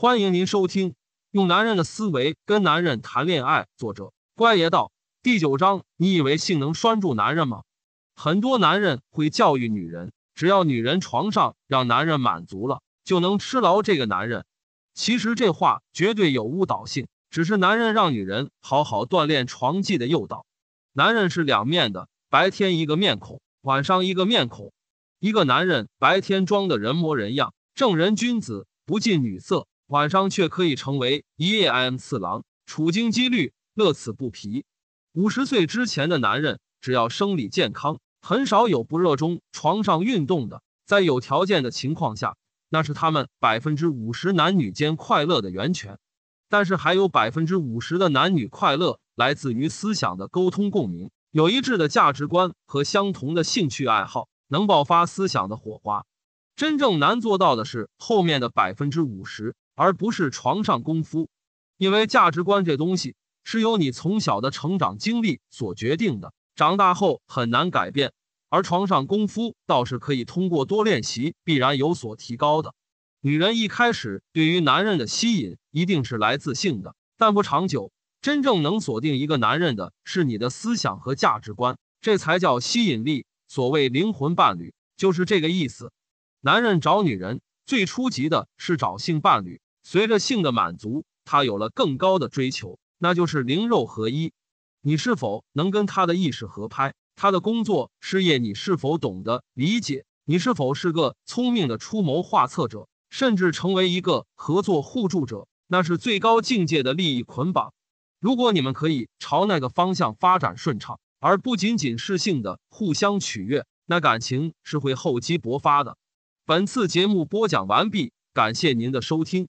欢迎您收听《用男人的思维跟男人谈恋爱》，作者乖爷道，第九章。你以为性能拴住男人吗？很多男人会教育女人，只要女人床上让男人满足了，就能吃牢这个男人。其实这话绝对有误导性，只是男人让女人好好锻炼床技的诱导。男人是两面的，白天一个面孔，晚上一个面孔。一个男人白天装的人模人样，正人君子，不近女色，晚上却可以成为一夜 M 次郎，处经积虑，乐此不疲。五十岁之前的男人，只要生理健康，很少有不热衷床上运动的。在有条件的情况下，那是他们百分之五十男女间快乐的源泉。但是还有百分之五十的男女快乐来自于思想的沟通共鸣，有一致的价值观和相同的兴趣爱好。能爆发思想的火花，真正难做到的是后面的百分之五十，而不是床上功夫。因为价值观这东西是由你从小的成长经历所决定的，长大后很难改变。而床上功夫倒是可以通过多练习，必然有所提高的。女人一开始对于男人的吸引一定是来自性的，但不长久。真正能锁定一个男人的是你的思想和价值观，这才叫吸引力。所谓灵魂伴侣，就是这个意思。男人找女人最初级的是找性伴侣，随着性的满足，他有了更高的追求，那就是灵肉合一。你是否能跟他的意识合拍？他的工作事业你是否懂得理解？你是否是个聪明的出谋划策者，甚至成为一个合作互助者？那是最高境界的利益捆绑。如果你们可以朝那个方向发展顺畅。而不仅仅是性的互相取悦，那感情是会厚积薄发的。本次节目播讲完毕，感谢您的收听。